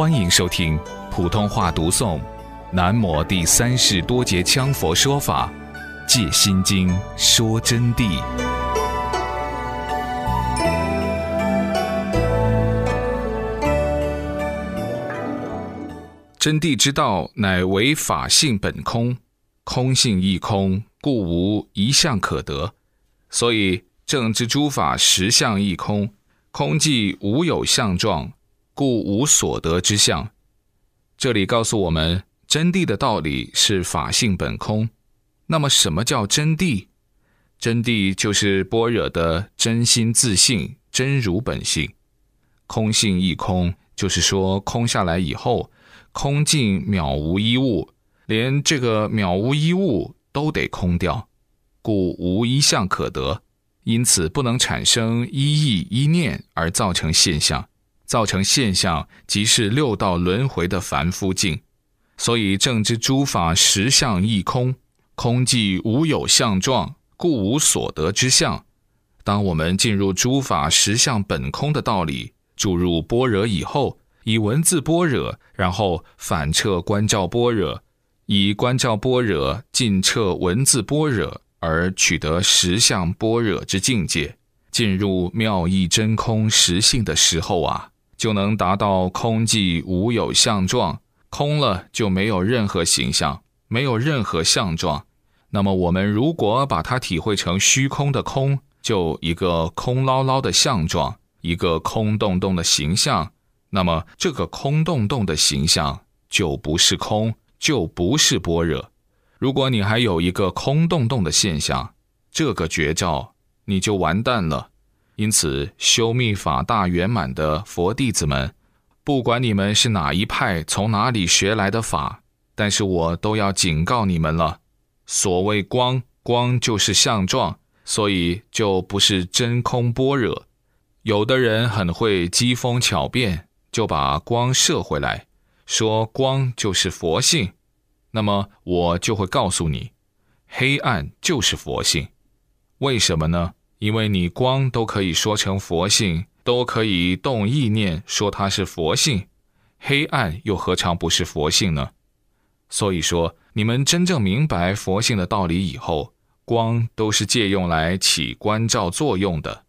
欢迎收听普通话读诵《南摩第三世多杰羌佛说法·借心经说真谛》。真谛之道，乃为法性本空，空性亦空，故无一相可得。所以正知诸法实相亦空，空即无有相状。故无所得之相。这里告诉我们，真谛的道理是法性本空。那么，什么叫真谛？真谛就是般若的真心自性、真如本性。空性亦空，就是说，空下来以后，空尽渺无一物，连这个渺无一物都得空掉，故无一相可得。因此，不能产生一意一念而造成现象。造成现象，即是六道轮回的凡夫境。所以正知诸法实相亦空，空即无有相状，故无所得之相。当我们进入诸法实相本空的道理，注入般若以后，以文字般若，然后反彻观照般若，以观照般若尽彻文字般若，而取得实相般若之境界，进入妙义真空实性的时候啊！就能达到空寂无有相状，空了就没有任何形象，没有任何相状。那么我们如果把它体会成虚空的空，就一个空捞捞的相状，一个空洞洞的形象。那么这个空洞洞的形象就不是空，就不是般若。如果你还有一个空洞洞的现象，这个绝招你就完蛋了。因此，修密法大圆满的佛弟子们，不管你们是哪一派，从哪里学来的法，但是我都要警告你们了。所谓光，光就是相状，所以就不是真空般若。有的人很会机锋巧辩，就把光射回来，说光就是佛性。那么我就会告诉你，黑暗就是佛性。为什么呢？因为你光都可以说成佛性，都可以动意念说它是佛性，黑暗又何尝不是佛性呢？所以说，你们真正明白佛性的道理以后，光都是借用来起观照作用的；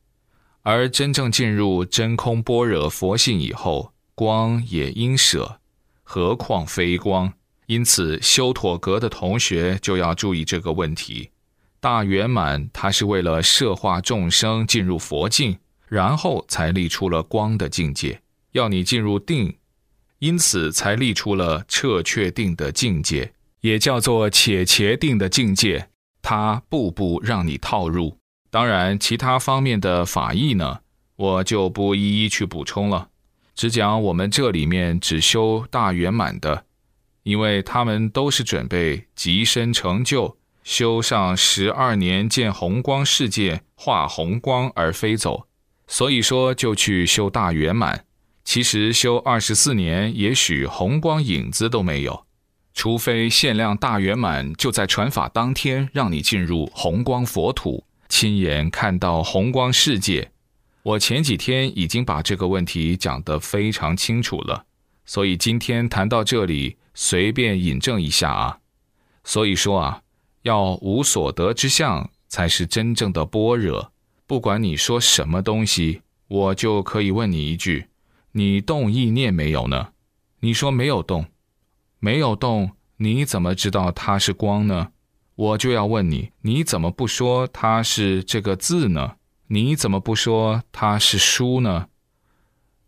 而真正进入真空般若佛性以后，光也应舍，何况非光？因此，修妥格的同学就要注意这个问题。大圆满，它是为了摄化众生进入佛境，然后才立出了光的境界，要你进入定，因此才立出了彻确定的境界，也叫做且且定的境界。它步步让你套入。当然，其他方面的法义呢，我就不一一去补充了，只讲我们这里面只修大圆满的，因为他们都是准备极深成就。修上十二年见红光世界，化红光而飞走，所以说就去修大圆满。其实修二十四年，也许红光影子都没有，除非限量大圆满，就在传法当天让你进入红光佛土，亲眼看到红光世界。我前几天已经把这个问题讲得非常清楚了，所以今天谈到这里，随便引证一下啊。所以说啊。要无所得之相，才是真正的般若。不管你说什么东西，我就可以问你一句：你动意念没有呢？你说没有动，没有动，你怎么知道它是光呢？我就要问你：你怎么不说它是这个字呢？你怎么不说它是书呢？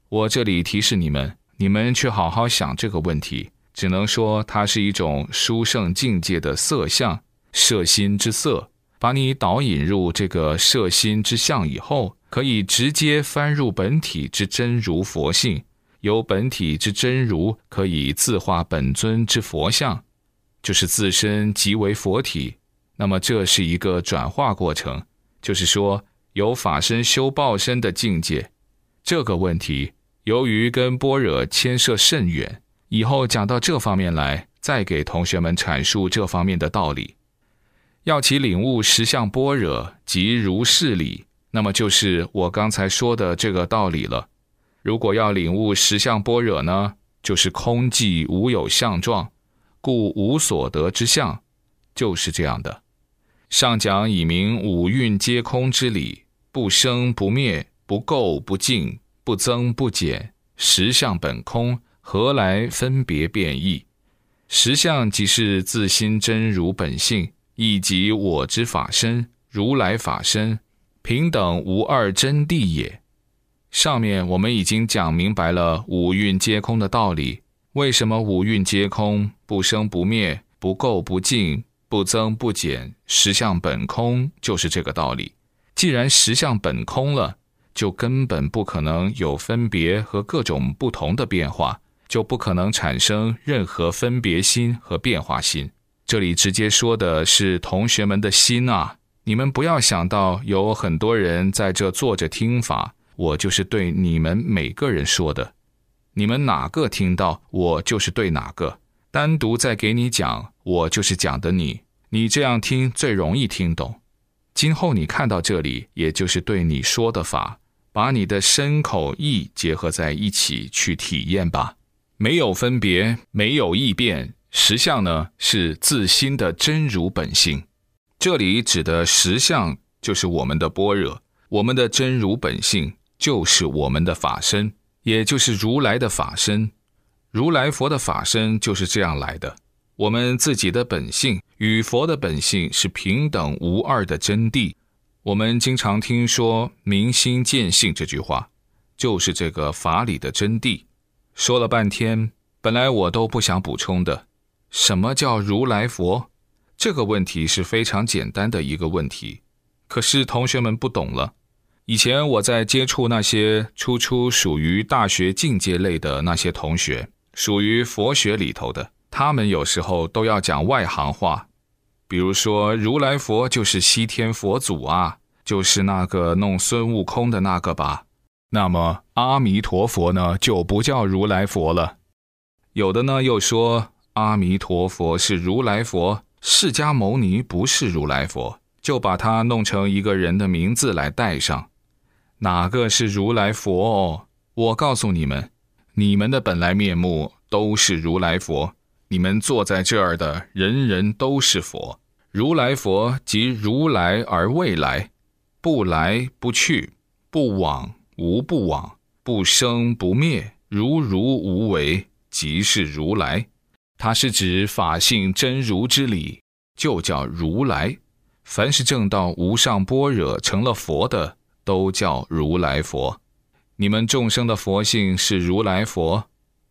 我这里提示你们，你们去好好想这个问题，只能说它是一种殊胜境界的色相。摄心之色，把你导引入这个摄心之相以后，可以直接翻入本体之真如佛性，由本体之真如可以自化本尊之佛像，就是自身即为佛体。那么这是一个转化过程，就是说有法身修报身的境界。这个问题由于跟般若牵涉甚远，以后讲到这方面来，再给同学们阐述这方面的道理。要其领悟实相般若即如是理，那么就是我刚才说的这个道理了。如果要领悟实相般若呢，就是空寂无有相状，故无所得之相，就是这样的。上讲以明五蕴皆空之理，不生不灭，不垢不净，不增不减，实相本空，何来分别变异？实相即是自心真如本性，以及我之法身，如来法身，平等无二真谛也。上面我们已经讲明白了五蕴皆空的道理。为什么五蕴皆空，不生不灭，不垢不净，不增不减，实相本空，就是这个道理。既然实相本空了，就根本不可能有分别和各种不同的变化，就不可能产生任何分别心和变化心。这里直接说的是同学们的心啊！你们不要想到有很多人在这坐着听法。我就是对你们每个人说的，你们哪个听到，我就是对哪个。单独再给你讲，我就是讲的你，你这样听最容易听懂。今后你看到这里，也就是对你说的法，把你的身口意结合在一起去体验吧。没有分别，没有异变，实相呢是自心的真如本性。这里指的实相就是我们的般若，我们的真如本性。就是我们的法身，也就是如来的法身，如来佛的法身就是这样来的。我们自己的本性与佛的本性是平等无二的真谛。我们经常听说“明心见性”这句话，就是这个法理的真谛。说了半天，本来我都不想补充的。什么叫如来佛？这个问题是非常简单的一个问题，可是同学们不懂了。以前我在接触那些初初属于大学境界类的那些同学，属于佛学里头的，他们有时候都要讲外行话，比如说如来佛就是西天佛祖啊，就是那个弄孙悟空的那个吧。那么阿弥陀佛呢，就不叫如来佛了。有的呢又说阿弥陀佛是如来佛，释迦牟尼不是如来佛，就把它弄成一个人的名字来带上。哪个是如来佛哦？我告诉你们，你们的本来面目都是如来佛。你们坐在这儿的人人都是佛。如来佛即如来而未来，不来不去，不往无不往，不生不灭，如如无为，即是如来。它是指法性真如之理，就叫如来。凡是正道无上般若成了佛的。都叫如来佛，你们众生的佛性是如来佛，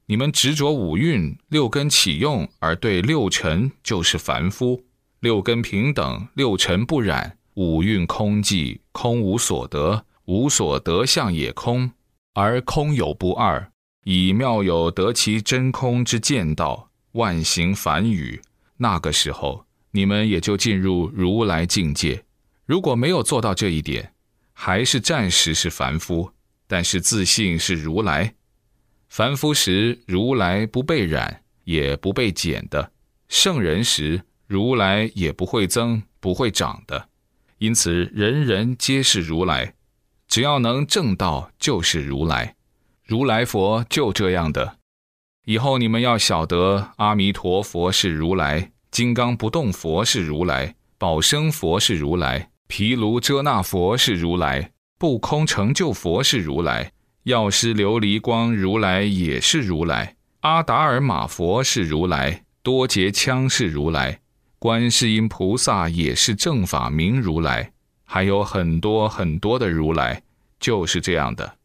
你们执着五蕴六根起用而对六尘就是凡夫，六根平等，六尘不染，五蕴空寂，空无所得，无所得相也空，而空有不二，以妙有得其真空之见道，万行凡语，那个时候你们也就进入如来境界。如果没有做到这一点，还是暂时是凡夫，但是自信是如来。凡夫时，如来不被染，也不被减的；圣人时，如来也不会增，不会长的。因此，人人皆是如来。只要能正道，就是如来。如来佛就这样的。以后你们要晓得，阿弥陀佛是如来，金刚不动佛是如来，宝生佛是如来。毗卢遮那佛是如来，不空成就佛是如来，药师琉璃光如来也是如来，阿达尔玛佛是如来，多劫枪是如来，观世音菩萨也是正法明如来，还有很多很多的如来，就是这样的，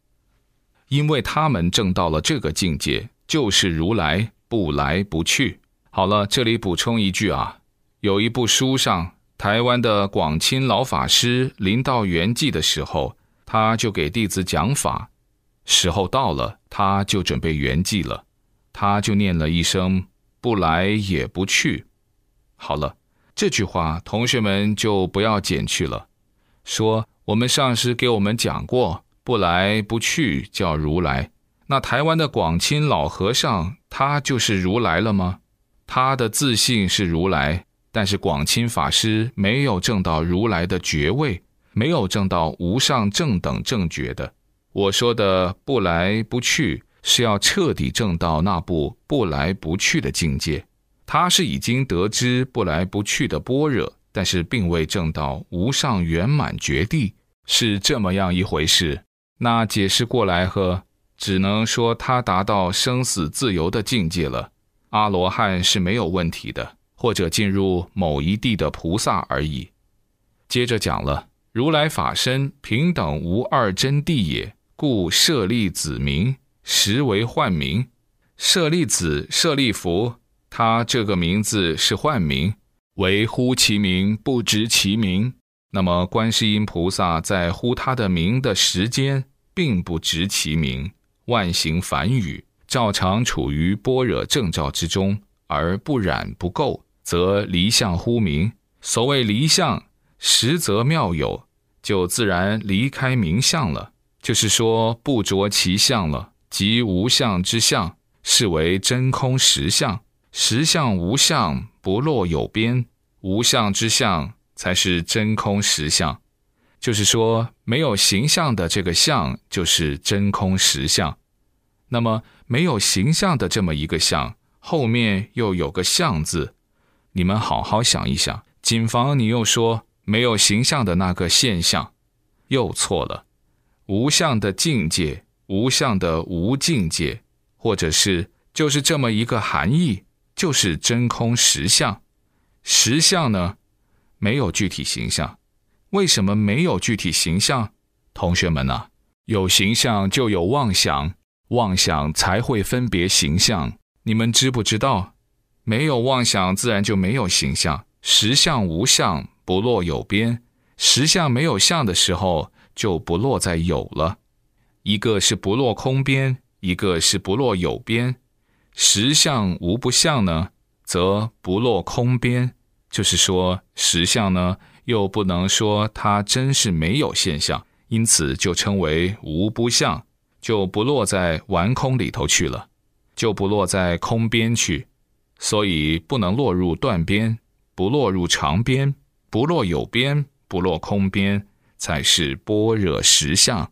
因为他们证到了这个境界，就是如来不来不去。好了，这里补充一句啊，有一部书上。台湾的广清老法师临到圆寂的时候，他就给弟子讲法。时候到了，他就准备圆寂了，他就念了一声“不来也不去”。好了，这句话同学们就不要减去了。说我们上师给我们讲过，“不来不去”叫如来。那台湾的广清老和尚，他就是如来了吗？他的自信是如来。但是广清法师没有证到如来的爵位，没有证到无上正等正觉的。我说的不来不去，是要彻底证到那部不来不去的境界。他是已经得知不来不去的般若，但是并未证到无上圆满觉地，是这么样一回事。那解释过来呵，只能说他达到生死自由的境界了。阿罗汉是没有问题的，或者进入某一地的菩萨而已。接着讲了，如来法身平等无二真谛也，故舍利子名，实为幻名。舍利子、舍利弗，他这个名字是幻名，为呼其名，不知其名。那么观世音菩萨在呼他的名的时间，并不知其名，万行梵语，照常处于般若正照之中，而不染不垢，则离相乎明。所谓离相。实则妙有，就自然离开名相了。就是说，不着其相了，即无相之相，是为真空实相。实相无相，不落有边；无相之相，才是真空实相。就是说，没有形象的这个相，就是真空实相。那么，没有形象的这么一个相，后面又有个相字，你们好好想一想。谨防你又说。没有形象的那个现象，又错了。无相的境界，无相的无境界，或者是就是这么一个含义，就是真空实相。实相呢，没有具体形象。为什么没有具体形象？同学们呢？有形象就有妄想，妄想才会分别形象。你们知不知道？没有妄想，自然就没有形象。实相无相。不落有边，实相没有相的时候，就不落在有了。一个是不落空边，一个是不落有边。实相无不相呢，则不落空边。就是说，实相呢，又不能说它真是没有现象，因此就称为无不相，就不落在玩空里头去了，就不落在空边去，所以不能落入断边，不落入长边。不落有边，不落空边，才是般若实相。